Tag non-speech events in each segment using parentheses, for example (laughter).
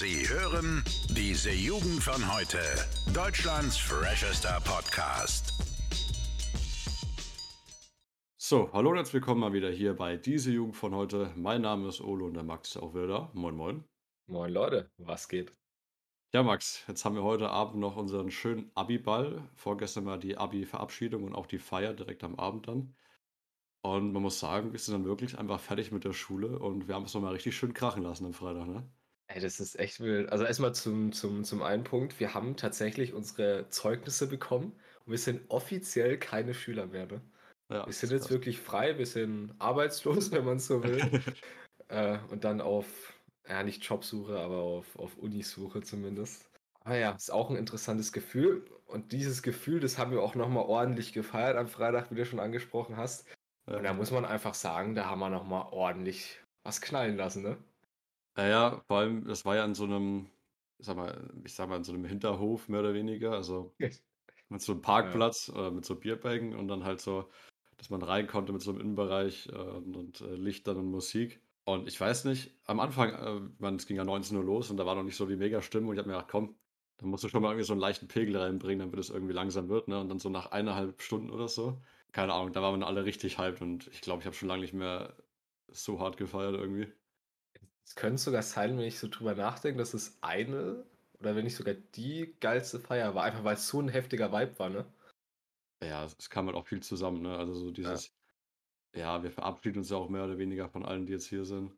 Sie hören diese Jugend von heute. Deutschlands freshester Podcast. So, hallo und herzlich willkommen mal wieder hier bei diese Jugend von heute. Mein Name ist Olo und der Max ist auch wieder da. Moin, moin. Moin Leute, was geht? Ja, Max, jetzt haben wir heute Abend noch unseren schönen Abi-Ball. Vorgestern war die Abi-Verabschiedung und auch die Feier direkt am Abend dann. Und man muss sagen, wir sind dann wirklich einfach fertig mit der Schule und wir haben es nochmal richtig schön krachen lassen am Freitag, ne? Ey, das ist echt wild. Also erstmal zum, zum, zum einen Punkt, wir haben tatsächlich unsere Zeugnisse bekommen und wir sind offiziell keine Schüler mehr, ne? Ja, Wir sind jetzt krass. wirklich frei, wir sind arbeitslos, wenn man so will. (laughs) äh, und dann auf, ja nicht Jobsuche, aber auf, auf Unisuche zumindest. Aber ja, ist auch ein interessantes Gefühl. Und dieses Gefühl, das haben wir auch nochmal ordentlich gefeiert am Freitag, wie du schon angesprochen hast. Und da muss man einfach sagen, da haben wir nochmal ordentlich was knallen lassen, ne? Naja, vor allem, das war ja in so einem, ich sag mal, ich sag mal, in so einem Hinterhof mehr oder weniger, also (laughs) mit so einem. Parkplatz, äh, mit so Bierbänken und dann halt so, dass man rein konnte mit so einem Innenbereich äh, und, und äh, Lichtern und Musik. Und ich weiß nicht, am Anfang, äh, man, es ging ja 19 Uhr los und da war noch nicht so die Mega-Stimmung. Und ich habe mir gedacht, komm, dann musst du schon mal irgendwie so einen leichten Pegel reinbringen, damit es irgendwie langsam wird, ne? Und dann so nach eineinhalb Stunden oder so, keine Ahnung, da waren wir alle richtig hyped und ich glaube, ich habe schon lange nicht mehr so hart gefeiert irgendwie. Es könnte sogar sein, wenn ich so drüber nachdenke, dass es eine oder wenn nicht sogar die geilste Feier war, einfach weil es so ein heftiger Vibe war, ne? Ja, es, kam halt auch viel zusammen, ne? Also so Ja. dieses, ja, wir verabschieden uns ja auch mehr oder weniger von allen, die jetzt hier sind.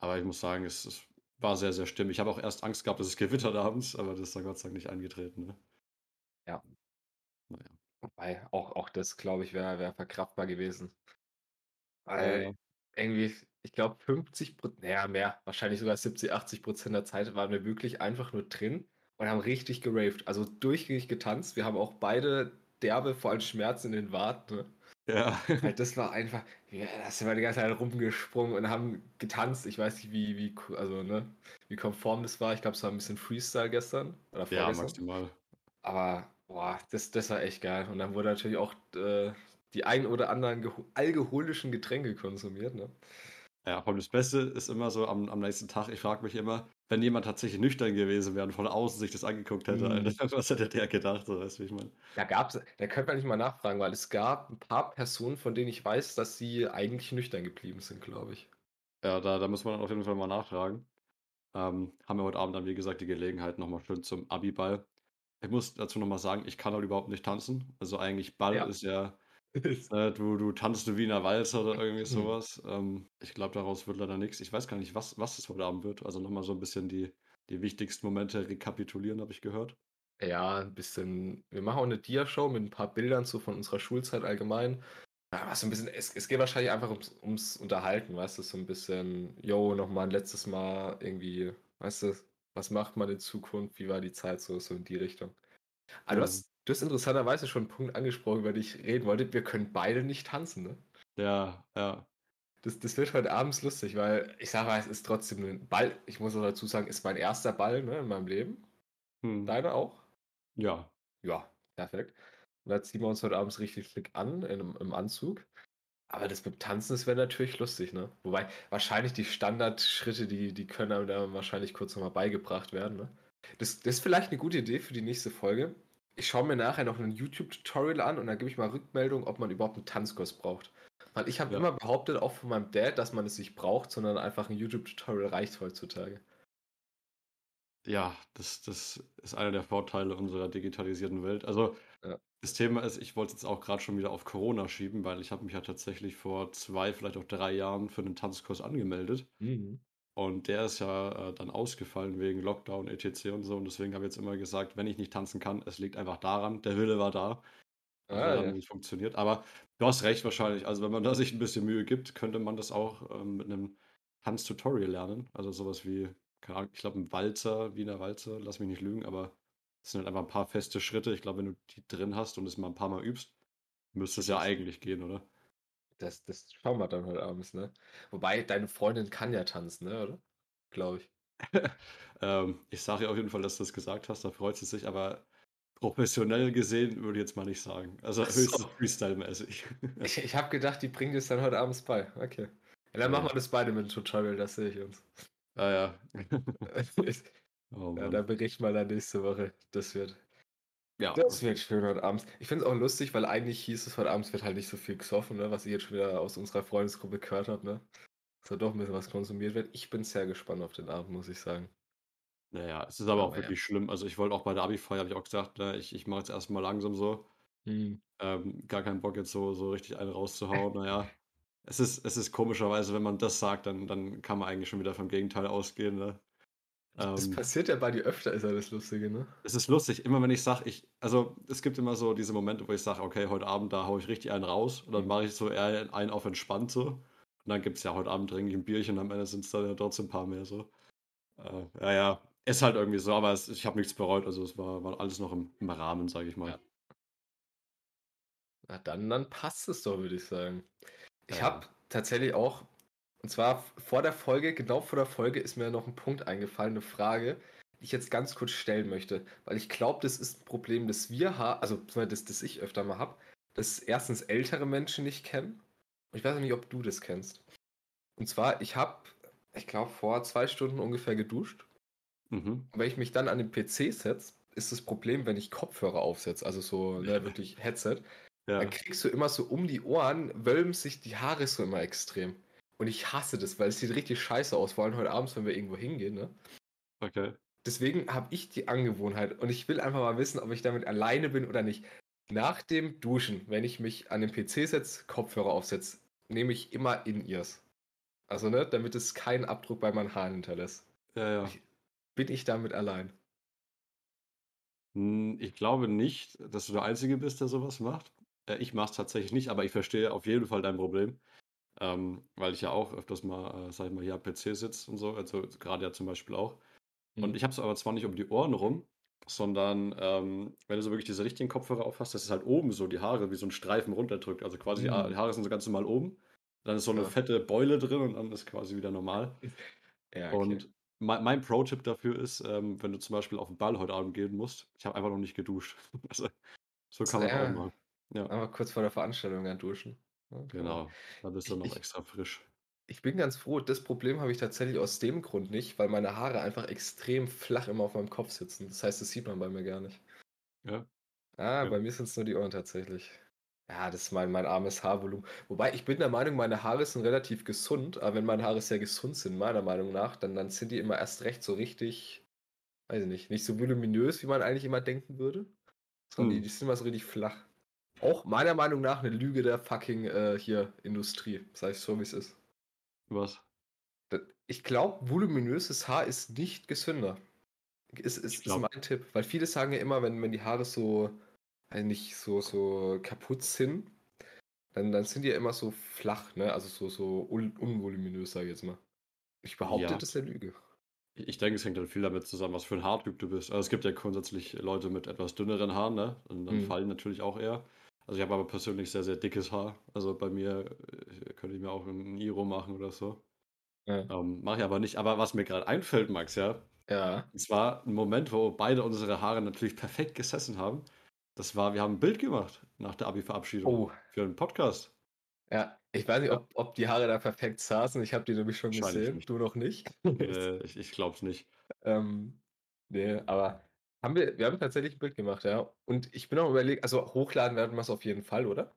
Aber ich muss sagen, es, es war sehr, sehr stimmig. Ich habe auch erst Angst gehabt, dass es gewittert abends, aber das ist dann Gott sei Dank nicht eingetreten, ne? Ja. Naja. Wobei, auch, auch das, glaube ich, wäre wär verkraftbar gewesen. Ja, Weil ja. irgendwie, ich glaube, 50 Prozent, naja, mehr, wahrscheinlich sogar 70, 80 Prozent der Zeit waren wir wirklich einfach nur drin und haben richtig geraved. Also durchgängig getanzt. Wir haben auch beide derbe, vor allem Schmerzen in den Waden, ne? Ja. Halt, (laughs) das war einfach, ja, da sind wir die ganze Zeit rumgesprungen und haben getanzt. Ich weiß nicht, wie, wie, also, ne, wie konform das war. Ich glaube, es war ein bisschen Freestyle gestern oder Ja, vorgestern. maximal. Aber, boah, das, das war echt geil. Und dann wurde natürlich auch äh, die ein oder anderen alkoholischen Getränke konsumiert, ne? Ja, vor allem das Beste ist immer so am, am nächsten Tag, ich frage mich immer, wenn jemand tatsächlich nüchtern gewesen wäre und von außen sich das angeguckt hätte, Mhm. Alter, (laughs) was hätte der gedacht, so weißt du, wie ich meine? Da gab's, da könnte man nicht mal nachfragen, weil es gab ein paar Personen, von denen ich weiß, dass sie eigentlich nüchtern geblieben sind, glaube ich. Ja, da, da muss man auf jeden Fall mal nachfragen. Ähm, haben wir heute Abend dann, wie gesagt, die Gelegenheit nochmal schön zum Abi-Ball. Ich muss dazu nochmal sagen, ich kann halt überhaupt nicht tanzen. Also eigentlich Ball Ja. ist ja, äh, (laughs) du, du tanzt du wie in einer Walzer oder irgendwie sowas. Ähm, ich glaube, daraus wird leider nichts. Ich weiß gar nicht, was, was es heute Abend wird. Also nochmal so ein bisschen die, die wichtigsten Momente rekapitulieren, habe ich gehört. Ja, ein bisschen. Wir machen auch eine Dia-Show mit ein paar Bildern so von unserer Schulzeit allgemein. Ja, was so ein bisschen, es, es geht wahrscheinlich einfach ums, ums Unterhalten, weißt du, so ein bisschen, yo, nochmal ein letztes Mal irgendwie, weißt du, was macht man in Zukunft, wie war die Zeit so, so in die Richtung. Aber du Mhm. hast, du hast interessanterweise schon einen Punkt angesprochen, über den ich reden wollte. Wir können beide nicht tanzen, ne? Ja, ja. Das, das wird heute abends lustig, weil ich sage mal, es ist trotzdem ein Ball. Ich muss auch dazu sagen, ist mein erster Ball ne, in meinem Leben. Hm. Deiner auch? Ja. Ja, perfekt. Und da ziehen wir uns heute abends richtig schick an in, im Anzug. Aber das mit dem Tanzen, das wäre natürlich lustig, ne? Wobei wahrscheinlich die Standardschritte, die, die können einem dann wahrscheinlich kurz nochmal beigebracht werden, ne? Das, das ist vielleicht eine gute Idee für die nächste Folge. Ich schaue mir nachher noch ein YouTube-Tutorial an und dann gebe ich mal Rückmeldung, ob man überhaupt einen Tanzkurs braucht. Weil ich habe Ja. immer behauptet, auch von meinem Dad, dass man es nicht braucht, sondern einfach ein YouTube-Tutorial reicht heutzutage. Ja, das, das ist einer der Vorteile unserer digitalisierten Welt. Also Ja. das Thema ist, ich wollte es jetzt auch gerade schon wieder auf Corona schieben, weil ich habe mich ja tatsächlich vor zwei, vielleicht auch drei Jahren für einen Tanzkurs angemeldet. Und der ist ja äh, dann ausgefallen wegen Lockdown, etc. und so. Und deswegen habe ich jetzt immer gesagt, wenn ich nicht tanzen kann, es liegt einfach daran, der Wille war da. Also Ah, hat dann ja. nicht funktioniert. Aber du hast recht wahrscheinlich. Also wenn man da sich ein bisschen Mühe gibt, könnte man das auch ähm, mit einem Tanztutorial lernen. Also sowas wie, keine Ahnung, ich glaube ein Walzer, Wiener Walzer, lass mich nicht lügen, aber es sind halt einfach ein paar feste Schritte. Ich glaube, wenn du die drin hast und es mal ein paar Mal übst, müsste es ja eigentlich gehen, oder? Das, das schauen wir dann heute abends, ne? Wobei, deine Freundin kann ja tanzen, ne, oder? Glaube ich. (laughs) ähm, ich sage ihr auf jeden Fall, dass du das gesagt hast, da freut sie sich, aber professionell gesehen würde ich jetzt mal nicht sagen. Also so. höchstens Freestyle-mäßig. (laughs) Ich, ich habe gedacht, die bringt es dann heute abends bei. Okay. Ja, dann Ja. machen wir das beide mit dem Tutorial, das sehe ich uns. ah ja. (laughs) Oh Ja, da berichten wir dann nächste Woche. Das wird, Ja, das wird schön heute abends. Ich finde es auch lustig, weil eigentlich hieß es heute abends wird halt nicht so viel gesoffen, ne, was ich jetzt schon wieder aus unserer Freundesgruppe gehört habe, ne? Dass da doch ein bisschen was konsumiert wird. Ich bin sehr gespannt auf den Abend, muss ich sagen. naja, es ist aber auch Aber ja. wirklich schlimm. Also ich wollte auch bei der Abi-Feier, habe ich auch gesagt, ne, ich, ich mache jetzt erstmal langsam so. Hm. Ähm, gar keinen Bock jetzt so, so richtig einen rauszuhauen. Naja, (laughs) es ist, es ist komischerweise, wenn man das sagt, dann, dann kann man eigentlich schon wieder vom Gegenteil ausgehen. Ne? Das Ähm, passiert ja bei dir öfter, ist ja das Lustige, ne? es ist lustig, immer wenn ich sage, ich, also es gibt immer so diese Momente, wo ich sage, okay, heute Abend, da haue ich richtig einen raus und dann Mhm. mache ich so eher einen auf entspannt so. Und dann gibt es ja heute Abend trinke ich ein Bierchen und am Ende sind es dann ja trotzdem ein paar mehr so. Äh, ja, ja, ist halt irgendwie so, aber es, ich habe nichts bereut, also es war, war alles noch im, im Rahmen, sage ich mal. Ja. Na dann, dann passt es doch, würde ich sagen. Ich Ja. habe tatsächlich auch, und zwar vor der Folge, genau vor der Folge ist mir noch ein Punkt eingefallen, eine Frage, die ich jetzt ganz kurz stellen möchte, weil ich glaube, das ist ein Problem, das wir haben, also das, das ich öfter mal habe, dass erstens ältere Menschen nicht kennen. Und ich weiß nicht, ob du das kennst. Und zwar, ich habe, ich glaube, vor zwei Stunden ungefähr geduscht. Mhm. Und wenn ich mich dann an den PC setze, ist das Problem, wenn ich Kopfhörer aufsetze, also so ne, wirklich Headset, Ja. dann kriegst du immer so um die Ohren, wölben sich die Haare so immer extrem. Und ich hasse das, weil es sieht richtig scheiße aus, vor allem heute abends, wenn wir irgendwo hingehen. Ne? Okay. Deswegen habe ich die Angewohnheit und ich will einfach mal wissen, ob ich damit alleine bin oder nicht. Nach dem Duschen, wenn ich mich an den PC setze, Kopfhörer aufsetze, nehme ich immer In-Ears. Also, ne, damit es keinen Abdruck bei meinen Haaren hinterlässt. Ja, ja. Ich- Bin ich damit allein? Hm, ich glaube nicht, dass du der Einzige bist, der sowas macht. Äh, ich mache es tatsächlich nicht, aber ich verstehe auf jeden Fall dein Problem. Ähm, weil ich ja auch öfters mal, äh, sag ich mal, hier am PC sitze und so, also gerade ja zum Beispiel auch. Und Mhm. ich habe es aber zwar nicht um die Ohren rum, sondern ähm, wenn du so wirklich diese richtigen Kopfhörer aufhast, dass es halt oben so die Haare wie so ein Streifen runterdrückt. Also quasi die Ha- Mhm. die Haare sind so ganz normal oben. Dann ist so eine Ja. fette Beule drin und dann ist quasi wieder normal. (laughs) Ja, okay. Und mein, mein Pro-Tipp dafür ist, ähm, wenn du zum Beispiel auf den Ball heute Abend gehen musst, ich habe einfach noch nicht geduscht. (laughs) Also, so kann man Ja. auch machen. Ja, Aber kurz vor der Veranstaltung dann duschen. Man- genau. Da bist du noch ich- extra frisch. Ich bin ganz froh, das Problem habe ich tatsächlich aus dem Grund nicht, weil meine Haare einfach extrem flach immer auf meinem Kopf sitzen. Das heißt, das sieht man bei mir gar nicht. Ja. Ah, Ja. bei mir sind es nur die Ohren tatsächlich. Ja, das ist mein, mein armes Haarvolumen. Wobei, ich bin der Meinung, meine Haare sind relativ gesund, aber wenn meine Haare sehr gesund sind, meiner Meinung nach, dann, dann sind die immer erst recht so richtig, weiß ich nicht, nicht so voluminös, wie man eigentlich immer denken würde, sondern die, Hm. die sind immer so richtig flach. Auch meiner Meinung nach eine Lüge der fucking äh, hier Industrie, sag ich so, wie es ist. Was? Ich glaube, voluminöses Haar ist nicht gesünder. Ist, ist, ist mein Tipp. Weil viele sagen ja immer, wenn, wenn die Haare so äh, nicht so, so kaputt sind, dann, dann sind die ja immer so flach, ne? Also so, so un unvoluminös, sag ich jetzt mal. Ich behaupte, Ja. das ist eine Lüge. Ich ich denke, es hängt dann viel damit zusammen, was für ein Haartyp du bist. Also es gibt ja grundsätzlich Leute mit etwas dünneren Haaren, ne? Und dann Mhm. fallen natürlich auch eher. Also ich habe aber persönlich sehr, sehr dickes Haar. Also bei mir äh, könnte ich mir auch ein Iro machen oder so. Ja. Ähm, Mache ich aber nicht. Aber was mir gerade einfällt, Max, ja, Ja. und zwar ein Moment, wo beide unsere Haare natürlich perfekt gesessen haben. Das war, wir haben ein Bild gemacht nach der Abi-Verabschiedung Oh. für einen Podcast. Ja. Ich weiß nicht, ob, ob die Haare da perfekt saßen. Ich habe die nämlich schon gesehen. nicht. Du noch nicht. (laughs) Äh, ich ich glaube es nicht. Ähm, nee, aber haben wir, wir haben tatsächlich ein Bild gemacht, ja. Und ich bin auch überlegt, also hochladen werden wir es auf jeden Fall, oder?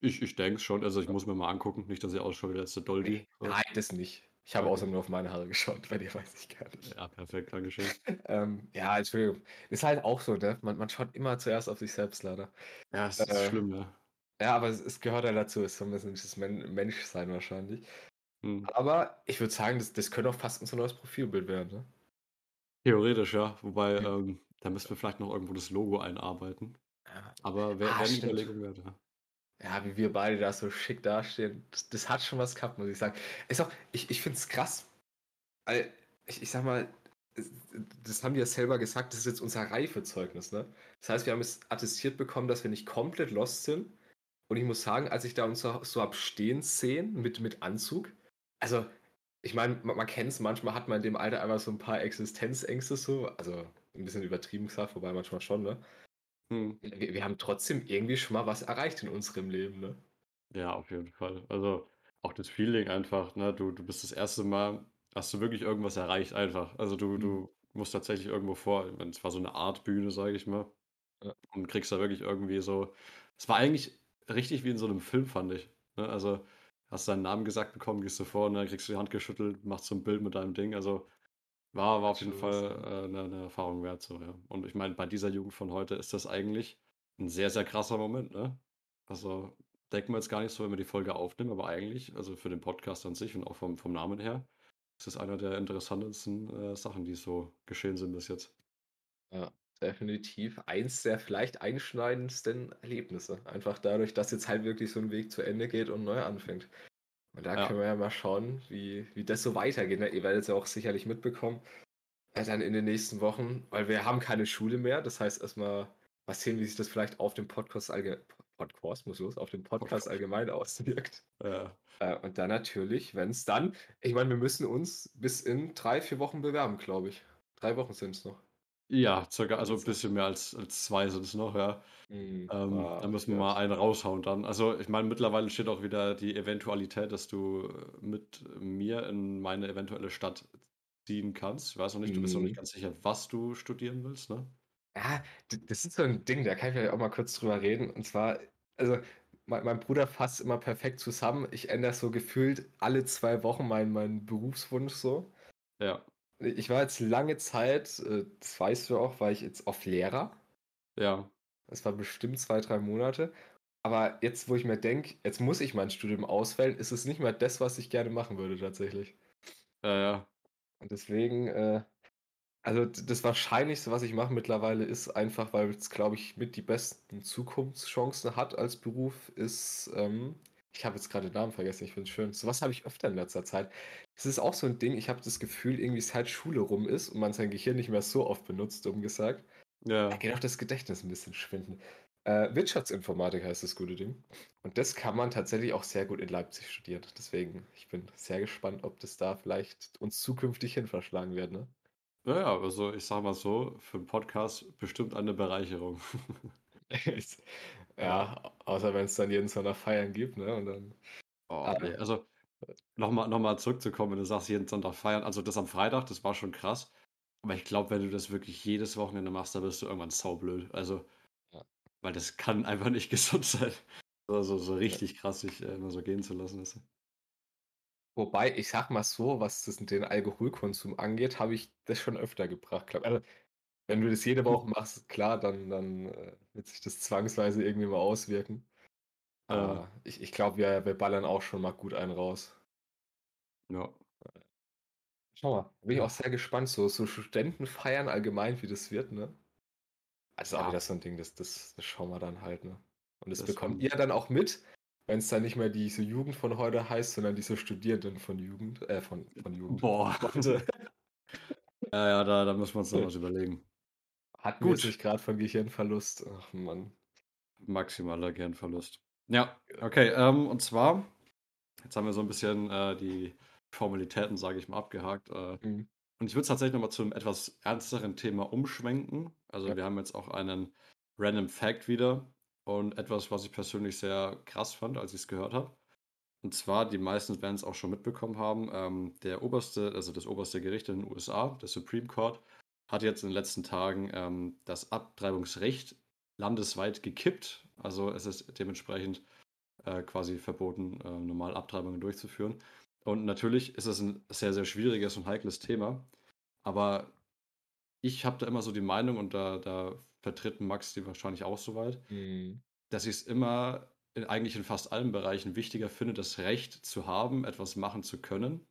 Ich, ich denke es schon. Also ich muss mir mal angucken. Nicht, dass ich ausschaue wie der letzte Doldi. Nee, So. nein, das nicht. Ich habe Okay. außerdem nur auf meine Haare geschaut, bei dir weiß ich gar nicht. Ja, perfekt, Dankeschön. (laughs) Ähm, ja, Entschuldigung. Ist halt auch so, ne? Man, man schaut immer zuerst auf sich selbst, leider. Ja, es ist Äh, schlimm, ja. Ja, aber es, es gehört ja dazu, es ist so ein bisschen das Men Menschsein wahrscheinlich. Hm. Aber ich würde sagen, das, das könnte auch fast unser neues Profilbild werden, ne? Theoretisch, ja. Wobei, ähm, da müssen wir vielleicht noch irgendwo das Logo einarbeiten. Ja. Aber wäre Ah, eine stimmt. Überlegung wert, ja. Ja, wie wir beide da so schick dastehen, das, das hat schon was gehabt, muss ich sagen. Ist auch, ich, ich finde es krass. Weil, ich, ich sag mal, das haben die ja selber gesagt, das ist jetzt unser Reifezeugnis, ne? Das heißt, wir haben es attestiert bekommen, dass wir nicht komplett lost sind. Und ich muss sagen, als ich da uns so, so hab stehen sehen mit, mit Anzug, also, ich meine, man, man kennt es, manchmal hat man in dem Alter einfach so ein paar Existenzängste so, also ein bisschen übertrieben gesagt, wobei manchmal schon, ne? Hm. Wir, wir haben trotzdem irgendwie schon mal was erreicht in unserem Leben, ne? Ja, auf jeden Fall. Also auch das Feeling einfach, ne? Du, du bist das erste Mal, hast du wirklich irgendwas erreicht einfach. Also du, Mhm. du musst tatsächlich irgendwo vor. Es war so eine Art Bühne, sage ich mal. Ja. Und kriegst da wirklich irgendwie so. Es war eigentlich richtig wie in so einem Film, fand ich. Ne? Also hast deinen Namen gesagt bekommen, gehst du vor und dann kriegst du die Hand geschüttelt, machst so ein Bild mit deinem Ding. Also war, war auf jeden Fall äh, eine, eine Erfahrung wert. So, ja. Und ich meine, bei dieser Jugend von heute ist das eigentlich ein sehr, sehr krasser Moment. Ne? Also denken wir jetzt gar nicht so, wenn wir die Folge aufnehmen, aber eigentlich, also für den Podcast an sich und auch vom, vom Namen her, ist das einer der interessantesten äh, Sachen, die so geschehen sind bis jetzt. Ja, definitiv eins der vielleicht einschneidendsten Erlebnisse. Einfach dadurch, dass jetzt halt wirklich so ein Weg zu Ende geht und neu anfängt. Und da Ja. können wir ja mal schauen, wie, wie das so weitergeht. ne? Ihr werdet es ja auch sicherlich mitbekommen, äh, dann in den nächsten Wochen, weil wir haben keine Schule mehr. Das heißt erstmal mal sehen, wie sich das vielleicht auf dem Podcast allgemein, Podcast muss los, auf dem Podcast allgemein auswirkt. Äh, Äh, und dann natürlich, wenn es dann, ich meine, wir müssen uns bis in drei, vier Wochen bewerben, glaube ich. Drei Wochen sind es noch. Ja, circa, also ein bisschen mehr als, als zwei sind es noch, ja. Mhm. Ähm, Ah, da müssen wir mal einen raushauen dann. Also ich meine, mittlerweile steht auch wieder die Eventualität, dass du mit mir in meine eventuelle Stadt ziehen kannst. Ich weiß noch nicht, du bist noch nicht Mhm. ganz sicher, was du studieren willst, ne? Ja, d das ist so ein Ding, da kann ich vielleicht auch mal kurz drüber reden. Und zwar, also mein, mein Bruder fasst immer perfekt zusammen. Ich ändere so gefühlt alle zwei Wochen meinen meinen Berufswunsch so. Ja, Ich war jetzt lange Zeit, äh, das weißt du auch, war ich jetzt auf Lehrer. ja, Das war bestimmt zwei, drei Monate. Aber jetzt, wo ich mir denke, jetzt muss ich mein Studium auswählen, ist es nicht mehr das, was ich gerne machen würde tatsächlich. ja, ja. Und deswegen, äh, also das Wahrscheinlichste, was ich mache mittlerweile, ist einfach, weil es, glaube ich, mit die besten Zukunftschancen hat als Beruf, ist, ähm, ich habe jetzt gerade den Namen vergessen, ich finde es schön. Sowas habe ich öfter in letzter Zeit. Es ist auch so ein Ding, ich habe das Gefühl, irgendwie seit Schule rum ist und man sein Gehirn nicht mehr so oft benutzt, um gesagt, da Ja, geht auch das Gedächtnis ein bisschen schwinden. Äh, Wirtschaftsinformatik heißt das gute Ding. Und das kann man tatsächlich auch sehr gut in Leipzig studieren. Deswegen, ich bin sehr gespannt, ob das da vielleicht uns zukünftig hin verschlagen wird, ne? ja, ja, also ich sag mal so, für einen Podcast bestimmt eine Bereicherung. (laughs) Ja, außer wenn es dann jeden Sonntag Feiern gibt, ne? Und dann. Oh, Ah, nee. Also nochmal noch mal zurückzukommen, wenn du sagst, jeden Sonntag feiern. Also das am Freitag, das war schon krass. Aber ich glaube, wenn du das wirklich jedes Wochenende machst, dann bist du irgendwann saublöd. Also, Ja. weil das kann (laughs) einfach nicht gesund sein. Also so richtig krass sich äh, immer so gehen zu lassen. Ist. Wobei, ich sag mal so, was das, den Alkoholkonsum angeht, habe ich das schon öfter gebracht. glaub- Also, wenn du das jede Woche machst, klar, dann, dann äh, wird sich das zwangsweise irgendwie mal auswirken. Äh, Aber ich, ich glaube, wir, wir ballern auch schon mal gut einen raus. ja. Schau mal, bin ich auch sehr gespannt, so, so Studentenfeiern allgemein, wie das wird, ne? Also auch Ja. wieder so ein Ding, das, das, das schauen wir dann halt, ne? Und das, Das bekommt ihr dann auch mit, wenn es dann nicht mehr diese Jugend von heute heißt, sondern diese Studierenden von Jugend, äh, von, von Jugend. Boah. (laughs) Ja, ja, da, da müssen wir uns noch was überlegen. Hatten wir Gut. nicht gerade von Gehirnverlust. Ach Mann. Maximaler Gernverlust. Ja, okay. Ähm, und zwar, jetzt haben wir so ein bisschen äh, die Formalitäten, sage ich mal, abgehakt. Äh, Mhm. und ich würde tatsächlich nochmal zu einem etwas ernsteren Thema umschwenken. Also Ja. wir haben jetzt auch einen Random Fact wieder und etwas, was ich persönlich sehr krass fand, als ich es gehört habe. Und zwar, die meisten werden es auch schon mitbekommen haben, ähm, der oberste, also das oberste Gericht in den USA, der Supreme Court, hat jetzt in den letzten Tagen ähm, das Abtreibungsrecht landesweit gekippt. Also es ist dementsprechend äh, quasi verboten, äh, normal Abtreibungen durchzuführen. Und natürlich ist es ein sehr, sehr schwieriges und heikles Thema. Aber ich habe da immer so die Meinung, und da, da vertritt Max die wahrscheinlich auch so weit, Mhm. dass ich es immer in, eigentlich in fast allen Bereichen wichtiger finde, das Recht zu haben, etwas machen zu können,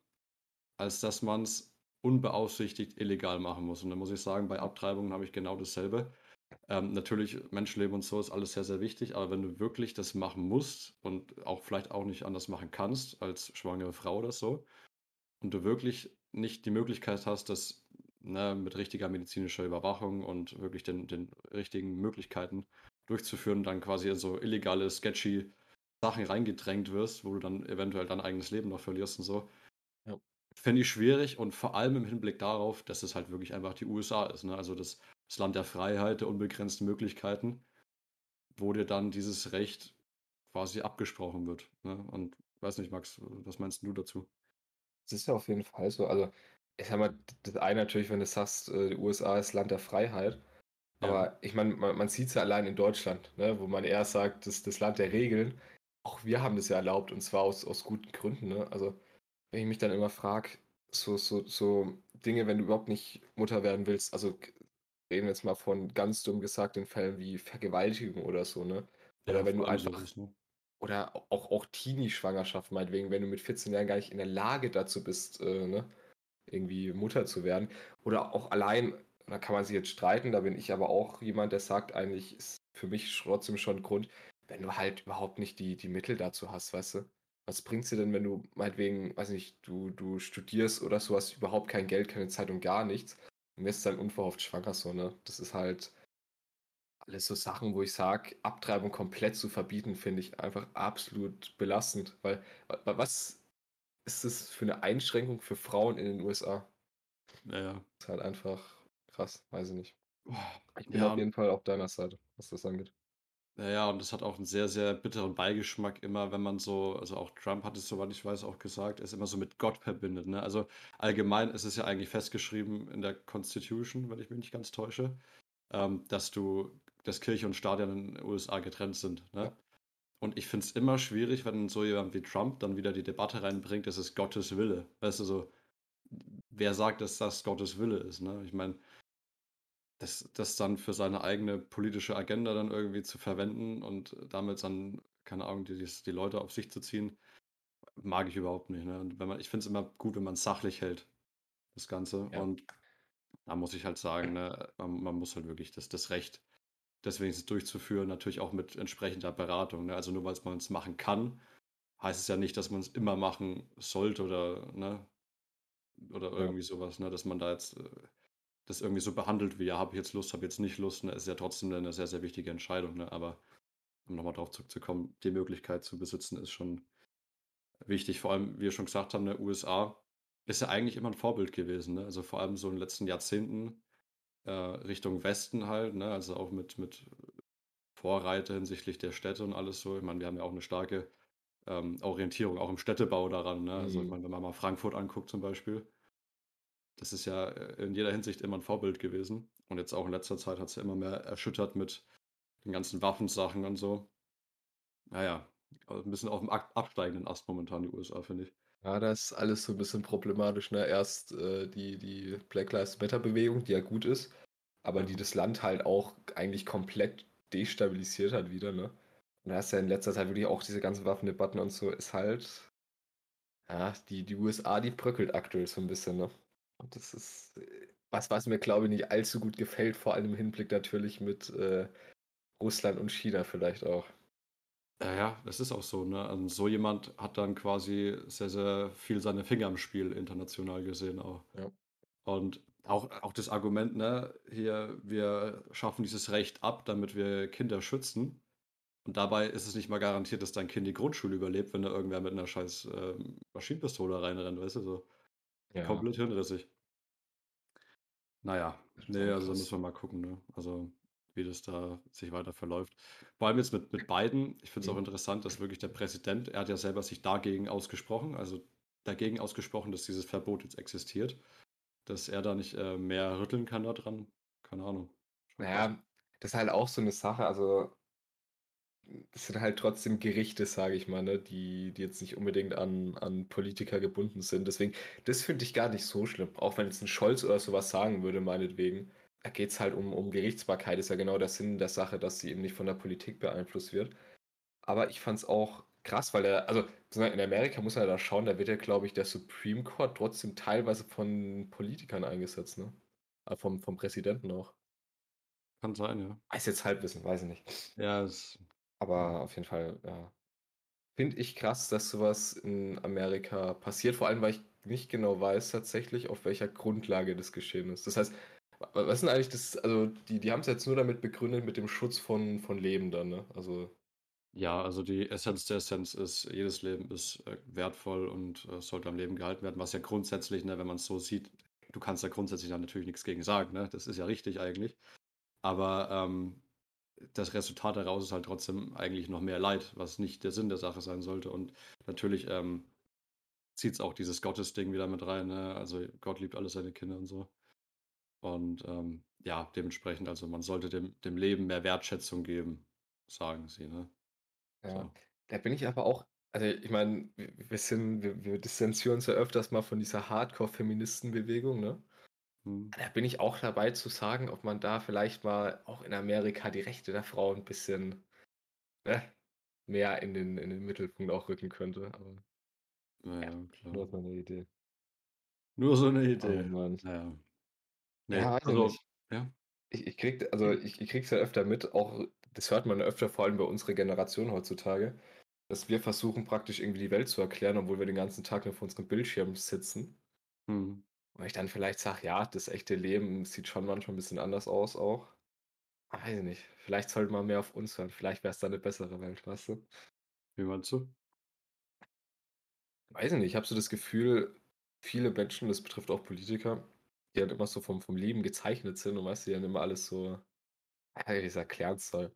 als dass man es unbeaufsichtigt illegal machen muss. Und da muss ich sagen, bei Abtreibungen habe ich genau dasselbe. Ähm, natürlich, Menschenleben und so ist alles sehr, sehr wichtig, aber wenn du wirklich das machen musst und auch vielleicht auch nicht anders machen kannst als schwangere Frau oder so, und du wirklich nicht die Möglichkeit hast, das ne, mit richtiger medizinischer Überwachung und wirklich den, den richtigen Möglichkeiten durchzuführen, dann quasi in so illegale, sketchy Sachen reingedrängt wirst, wo du dann eventuell dein eigenes Leben noch verlierst und so. Ja. Finde ich schwierig und vor allem im Hinblick darauf, dass es halt wirklich einfach die USA ist. Ne? Also das, das Land der Freiheit, der unbegrenzten Möglichkeiten, wo dir dann dieses Recht quasi abgesprochen wird. Ne? Und weiß nicht, Max, was meinst du dazu? Das ist ja auf jeden Fall so. Also, ich sag mal, das eine natürlich, wenn du sagst, äh, die USA ist Land der Freiheit. Ja. Aber ich meine, man, man sieht es ja allein in Deutschland, ne, wo man eher sagt, das ist das Land der Regeln. Auch wir haben das ja erlaubt und zwar aus, aus guten Gründen. Ne? Also, wenn ich mich dann immer frage, so, so, so Dinge, wenn du überhaupt nicht Mutter werden willst, also reden wir jetzt mal von ganz dumm gesagten Fällen wie Vergewaltigung oder so, ne? Oder Ja, wenn du einfach, sowas, ne? oder auch, auch Teenie-Schwangerschaft meinetwegen, wenn du mit 14 Jahren gar nicht in der Lage dazu bist, äh, ne? irgendwie Mutter zu werden. Oder auch allein, da kann man sich jetzt streiten, da bin ich aber auch jemand, der sagt, eigentlich ist für mich trotzdem schon Grund, wenn du halt überhaupt nicht die, die Mittel dazu hast, weißt du? Was bringt's dir denn, wenn du meinetwegen, weiß nicht, du, du studierst oder so, hast überhaupt kein Geld, keine Zeit und gar nichts und wirst dann unverhofft schwanger, so, ne? Das ist halt alles so Sachen, wo ich sage, Abtreibung komplett zu verbieten, finde ich einfach absolut belastend. Weil, wa- was ist das für eine Einschränkung für Frauen in den USA? Ja, ja. ist halt einfach krass, weiß ich nicht. Ich bin Ja, auf jeden Fall auf deiner Seite, was das angeht. Ja, ja, und das hat auch einen sehr, sehr bitteren Beigeschmack immer, wenn man so, also auch Trump hat es, soweit ich weiß, auch gesagt, ist immer so mit Gott verbindet. Ne? Also allgemein ist es ja eigentlich festgeschrieben in der Constitution, wenn ich mich nicht ganz täusche, ähm, dass du, dass Kirche und Staat ja in den USA getrennt sind. Ne? Ja. Und ich finde es immer schwierig, wenn so jemand wie Trump dann wieder die Debatte reinbringt, es ist Gottes Wille. Weißt du, so, wer sagt, dass das Gottes Wille ist? Ne? Ich meine, das, das dann für seine eigene politische Agenda dann irgendwie zu verwenden und damit dann, keine Ahnung, die, die Leute auf sich zu ziehen, mag ich überhaupt nicht. Ne? Und wenn man, ich finde es immer gut, wenn man es sachlich hält, das Ganze. Ja. Und da muss ich halt sagen, ne, man, man muss halt wirklich das, das Recht, deswegen es durchzuführen, natürlich auch mit entsprechender Beratung. Ne? Also nur weil man es machen kann, heißt es ja nicht, dass man es immer machen sollte oder, ne, oder Ja. irgendwie sowas, ne, dass man da jetzt äh, das irgendwie so behandelt wie, ja, habe ich jetzt Lust, habe jetzt nicht Lust, ne, ist ja trotzdem eine sehr, sehr wichtige Entscheidung, ne, aber um nochmal darauf zurückzukommen, die Möglichkeit zu besitzen ist schon wichtig, vor allem, wie wir schon gesagt haben, der USA ist ja eigentlich immer ein Vorbild gewesen, ne, also vor allem so in den letzten Jahrzehnten äh, Richtung Westen halt, ne, also auch mit, mit Vorreiter hinsichtlich der Städte und alles so, ich meine, wir haben ja auch eine starke ähm, Orientierung, auch im Städtebau daran, ne, also ich Mhm. meine, wenn man mal Frankfurt anguckt zum Beispiel, das ist ja äh, in jeder Hinsicht immer ein Vorbild gewesen. Und jetzt auch in letzter Zeit hat es ja immer mehr erschüttert mit den ganzen Waffensachen und so. Naja, also ein bisschen auf dem ab- absteigenden Ast momentan die USA, finde ich. Ja, das ist alles so ein bisschen problematisch. Ne? Erst äh, die, die Black Lives Matter-Bewegung, die ja gut ist, aber die das Land halt auch eigentlich komplett destabilisiert hat wieder. Ne? Und da hast ja in letzter Zeit wirklich auch diese ganzen Waffendebatten und so, ist halt. Ja, die, die USA, die bröckelt aktuell so ein bisschen. Ne? Das ist äh, was, was mir, glaube ich, nicht allzu gut gefällt, vor allem im Hinblick natürlich mit äh, Russland und China vielleicht auch. Ja, ja, das ist auch so, ne? Also so jemand hat dann quasi sehr, sehr viel seine Finger im Spiel international gesehen auch. Ja. Und auch, auch das Argument, ne, hier, wir schaffen dieses Recht ab, damit wir Kinder schützen. Und dabei ist es nicht mal garantiert, dass dein Kind die Grundschule überlebt, wenn da irgendwer mit einer scheiß ähm, Maschinenpistole reinrennt, weißt du, so Ja, komplett hirnrissig. Naja, nee, also da müssen wir mal gucken, ne? Also wie das da sich weiter verläuft. Vor allem jetzt mit, mit Biden, ich finde es auch Mhm. interessant, dass wirklich der Präsident, er hat ja selber sich dagegen ausgesprochen, also dagegen ausgesprochen, dass dieses Verbot jetzt existiert, dass er da nicht äh, mehr rütteln kann da dran. Keine Ahnung. Naja, das ist halt auch so eine Sache, also das sind halt trotzdem Gerichte, sage ich mal, ne, die, die jetzt nicht unbedingt an, an Politiker gebunden sind. Deswegen, das finde ich gar nicht so schlimm. Auch wenn jetzt ein Scholz oder sowas sagen würde, meinetwegen. Da geht es halt um, um Gerichtsbarkeit, ist ja genau der Sinn der Sache, dass sie eben nicht von der Politik beeinflusst wird. Aber ich fand es auch krass, weil der, also in Amerika muss man ja da schauen, da wird ja, glaube ich, der Supreme Court trotzdem teilweise von Politikern eingesetzt, ne? Äh, Vom, vom Präsidenten auch. Kann sein, ja. Weiß jetzt Halbwissen, weiß ich nicht. Ja, es, Aber auf jeden Fall, ja. Finde ich krass, dass sowas in Amerika passiert, vor allem, weil ich nicht genau weiß tatsächlich, auf welcher Grundlage das geschehen ist. Das heißt, wa- was sind eigentlich das, also die, die haben es jetzt nur damit begründet, mit dem Schutz von, von Lebendern, ne? Also, ja, also die Essenz der Essenz ist, jedes Leben ist äh, wertvoll und äh, sollte am Leben gehalten werden, was ja grundsätzlich, ne, wenn man es so sieht, du kannst da grundsätzlich dann natürlich nichts gegen sagen, ne? Das ist ja richtig eigentlich. Aber ähm, das Resultat daraus ist halt trotzdem eigentlich noch mehr Leid, was nicht der Sinn der Sache sein sollte. Und natürlich ähm, zieht es auch dieses Gottesding wieder mit rein, ne? Also Gott liebt alle seine Kinder und so. Und ähm, ja, dementsprechend, also man sollte dem, dem Leben mehr Wertschätzung geben, sagen sie, ne? Ja, So. da bin ich aber auch, also ich meine, wir, sind, wir, wir distanzieren uns ja öfters mal von dieser Hardcore-Feministenbewegung, ne? Hm. Da bin ich auch dabei zu sagen, ob man da vielleicht mal auch in Amerika die Rechte der Frau ein bisschen ne, mehr in den, in den Mittelpunkt auch rücken könnte. Aber Ja, ja, klar. nur so eine Idee. Nur so eine Oh Idee. Mann. Naja. Nee, Ja, ich also, nicht. ja. Ich, ich krieg, also ich, ich krieg's ja öfter mit, auch das hört man öfter, vor allem bei unserer Generation heutzutage, dass wir versuchen praktisch irgendwie die Welt zu erklären, obwohl wir den ganzen Tag nur vor unserem Bildschirm sitzen. Hm. Und ich dann vielleicht sage, ja, das echte Leben sieht schon manchmal ein bisschen anders aus auch. Weiß ich nicht. Vielleicht sollte man mehr auf uns hören. Vielleicht wäre es dann eine bessere Welt, weißt du? Wie meinst du? Weiß ich nicht. Ich habe so das Gefühl, viele Menschen, das betrifft auch Politiker, die halt immer so vom, vom Leben gezeichnet sind und weißt du, die dann immer alles so, wie ich es erklären soll,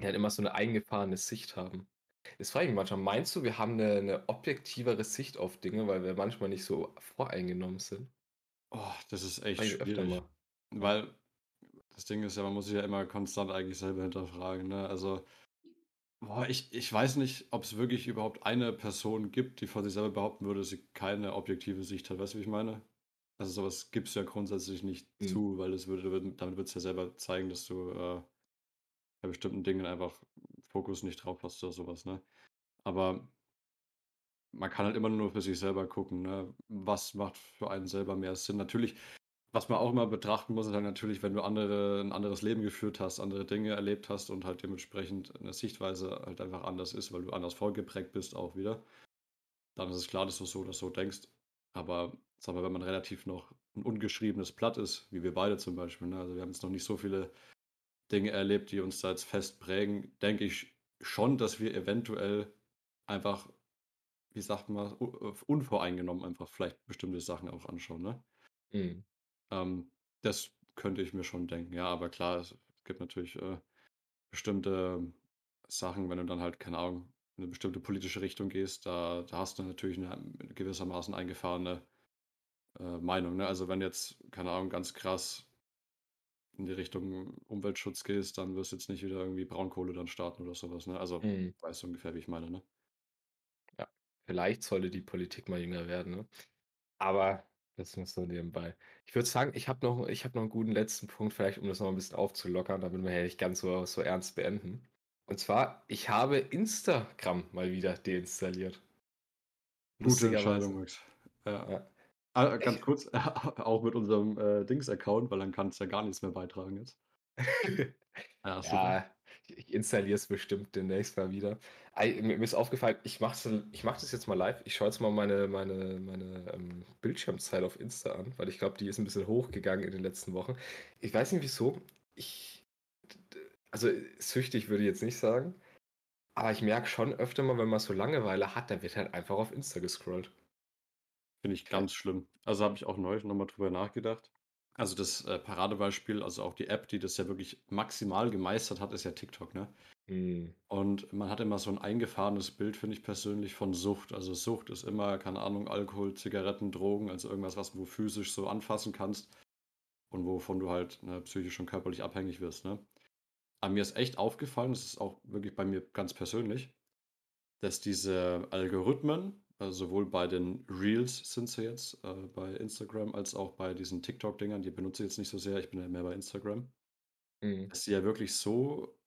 die halt immer so eine eingefahrene Sicht haben. Das frage ich mich manchmal, meinst du, wir haben eine, eine objektivere Sicht auf Dinge, weil wir manchmal nicht so voreingenommen sind? Oh, das ist echt Frage ich öfter schwierig. Weil das Ding ist ja, man muss sich ja immer konstant eigentlich selber hinterfragen, ne? Also, boah, ich, ich weiß nicht, ob es wirklich überhaupt eine Person gibt, die von sich selber behaupten würde, dass sie keine objektive Sicht hat. Weißt du, wie ich meine? Also sowas gibt es ja grundsätzlich nicht Mhm. zu, weil es würde, damit wird es ja selber zeigen, dass du äh, bei bestimmten Dingen einfach Fokus nicht drauf hast oder sowas, ne? Aber man kann halt immer nur für sich selber gucken, ne? Was macht für einen selber mehr Sinn? Natürlich, was man auch immer betrachten muss, ist halt natürlich, wenn du andere, ein anderes Leben geführt hast, andere Dinge erlebt hast und halt dementsprechend eine Sichtweise halt einfach anders ist, weil du anders vorgeprägt bist auch wieder, dann ist es klar, dass du so oder so denkst. Aber sag mal, wenn man relativ noch ein ungeschriebenes Blatt ist, wie wir beide zum Beispiel, ne? Also wir haben jetzt noch nicht so viele Dinge erlebt, die uns da jetzt fest prägen, denke ich schon, dass wir eventuell einfach, wie sagt man, u- unvoreingenommen einfach vielleicht bestimmte Sachen auch anschauen, ne? Mhm. Ähm, das könnte ich mir schon denken, ja, aber klar, es gibt natürlich äh, bestimmte Sachen, wenn du dann halt, keine Ahnung, in eine bestimmte politische Richtung gehst, da, da hast du natürlich eine gewissermaßen eingefahrene äh, Meinung, ne? Also wenn jetzt, keine Ahnung, ganz krass in die Richtung Umweltschutz gehst, dann wirst du jetzt nicht wieder irgendwie Braunkohle dann starten oder sowas, ne? Also, Mhm. weißt du ungefähr, wie ich meine, ne? Ja, vielleicht sollte die Politik mal jünger werden, ne? Aber das muss so nebenbei. Ich würde sagen, ich habe noch, ich hab noch einen guten letzten Punkt, vielleicht um das noch ein bisschen aufzulockern, damit wir ja nicht ganz so, so ernst beenden. Und zwar, ich habe Instagram mal wieder deinstalliert. Gute. Entscheidung, Max. Ja. Ja. Ah, ganz Ich- kurz, (laughs) auch mit unserem äh, Dings-Account, weil dann kannst du ja gar nichts mehr beitragen jetzt. (laughs) Ja. Ja, ich, installiere es bestimmt demnächst mal wieder. Ei, mir, ist aufgefallen, ich mache das, ich mach das jetzt mal live. Ich schaue jetzt mal meine, meine, meine ähm, Bildschirmzeit auf Insta an, weil ich glaube, die ist ein bisschen hochgegangen in den letzten Wochen. Ich weiß nicht wieso. Ich, also süchtig würde ich jetzt nicht sagen, aber ich merke schon öfter mal, wenn man so Langeweile hat, da wird halt einfach auf Insta gescrollt. Finde ich ganz schlimm. Also habe ich auch neulich nochmal drüber nachgedacht. Also das äh, Paradebeispiel, also auch die App, die das ja wirklich maximal gemeistert hat, ist ja TikTok, ne? Hm. Und man hat immer so ein eingefahrenes Bild, finde ich persönlich, von Sucht. Also Sucht ist immer, keine Ahnung, Alkohol, Zigaretten, Drogen, also irgendwas, was du physisch so anfassen kannst und wovon du halt ne, psychisch und körperlich abhängig wirst, ne? Aber mir ist echt aufgefallen, das ist auch wirklich bei mir ganz persönlich, dass diese Algorithmen, also sowohl bei den Reels sind sie jetzt, äh, bei Instagram, als auch bei diesen TikTok-Dingern, die benutze ich jetzt nicht so sehr, ich bin ja mehr bei Instagram, Hm. dass sie ja wirklich so,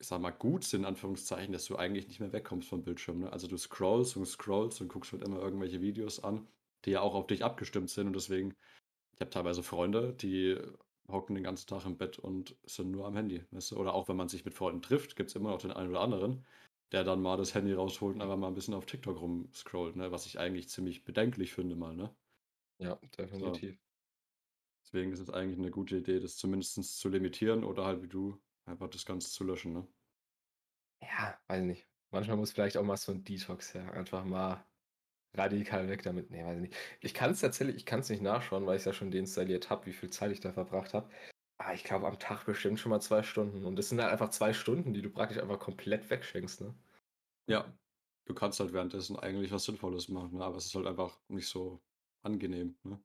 ich sag mal, gut sind, in Anführungszeichen, dass du eigentlich nicht mehr wegkommst vom Bildschirm. Ne? Also du scrollst und scrollst und guckst halt immer irgendwelche Videos an, die ja auch auf dich abgestimmt sind und deswegen, ich habe teilweise Freunde, die hocken den ganzen Tag im Bett und sind nur am Handy. Weißt du? Oder auch wenn man sich mit Freunden trifft, gibt es immer noch den einen oder anderen, der dann mal das Handy rausholt und einfach mal ein bisschen auf TikTok rumscrollt, ne? was ich eigentlich ziemlich bedenklich finde mal. Ne? Ja, definitiv. Deswegen ist es eigentlich eine gute Idee, das zumindest zu limitieren oder halt wie du einfach das Ganze zu löschen. Ne? Ja, weiß nicht. Manchmal muss vielleicht auch mal so ein Detox her. Einfach mal radikal weg damit. Nee, weiß ich nicht. Ich kann es tatsächlich, ich kann es nicht nachschauen, weil ich es ja schon deinstalliert habe, wie viel Zeit ich da verbracht habe. Aber ich glaube, am Tag bestimmt schon mal zwei Stunden. Und das sind halt einfach zwei Stunden, die du praktisch einfach komplett wegschenkst, ne? Ja, du kannst halt währenddessen eigentlich was Sinnvolles machen, ne? aber es ist halt einfach nicht so angenehm. Ne?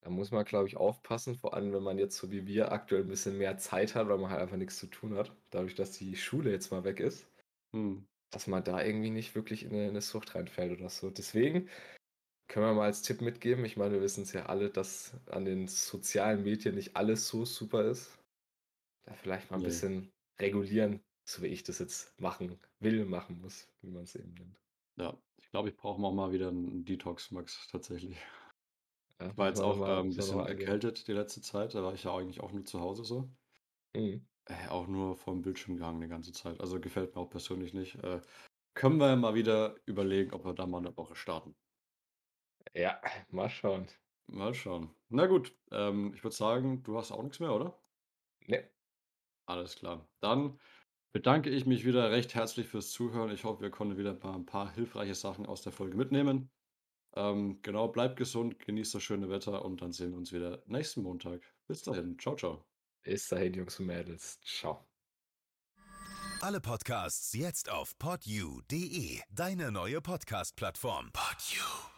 Da muss man, glaube ich, aufpassen, vor allem wenn man jetzt so wie wir aktuell ein bisschen mehr Zeit hat, weil man halt einfach nichts zu tun hat, dadurch, dass die Schule jetzt mal weg ist, Hm. dass man da irgendwie nicht wirklich in eine, in eine Sucht reinfällt oder so. Deswegen können wir mal als Tipp mitgeben, ich meine, wir wissen es ja alle, dass an den sozialen Medien nicht alles so super ist. Da vielleicht mal ein Nee. bisschen regulieren, so wie ich das jetzt machen will, machen muss, wie man es eben nennt. Ja, ich glaube, ich brauche auch mal wieder einen Detox, Max, tatsächlich. Ja, Ich war jetzt auch mal- ähm, ein bisschen erkältet die letzte Zeit. Da war ich ja eigentlich auch nur zu Hause so. Mhm. Äh, auch nur vorm Bildschirm gehangen die ganze Zeit. Also gefällt mir auch persönlich nicht. Äh, können wir mal wieder überlegen, ob wir da mal eine Woche starten. Ja, mal schauen. Mal schauen. Na gut, ähm, ich würde sagen, du hast auch nichts mehr, oder? Ne, Alles klar. Dann bedanke ich mich wieder recht herzlich fürs Zuhören. Ich hoffe, wir konnten wieder mal ein paar hilfreiche Sachen aus der Folge mitnehmen. Ähm, genau, bleibt gesund, genießt das schöne Wetter und dann sehen wir uns wieder nächsten Montag. Bis dahin. Ciao, ciao. bis dahin, Jungs und Mädels. Ciao. Alle Podcasts jetzt auf podyou.de, deine neue Podcast-Plattform. Podyou.